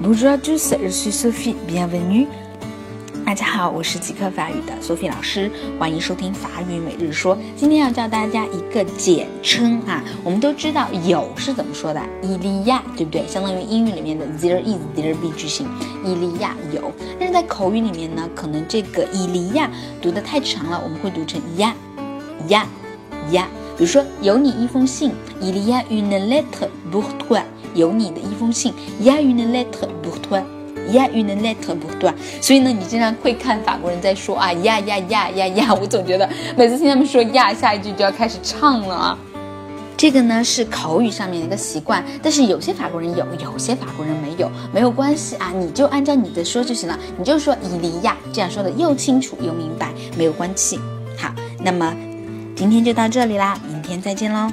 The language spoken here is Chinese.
Bonjour à tous, je suis Sophie, bienvenue. 大家好，我是即刻法语的 Sophie 老师，欢迎收听法语每日说。今天要教大家一个简称啊，我们都知道有是怎么说的，伊利亚，对不对？相当于英语里面的 there is there be 句型，伊利亚有。但是在口语里面呢，可能这个伊利亚读得太长了，我们会读成呀呀呀。比如说，有你一封信伊利亚 une lettre pour toi。有你的一封信，ya une lettre pour toi，ya une lettre pour toi。所以呢，你经常会看法国人在说啊呀呀呀呀呀，我总觉得每次听他们说呀，下一句就要开始唱了啊。这个呢是口语上面的一个习惯，但是有些法国人有，有些法国人没有，没有关系啊，你就按照你的说就行了，你就说伊利亚，这样说的又清楚又明白，没有关系。好，那么今天就到这里啦，明天再见喽。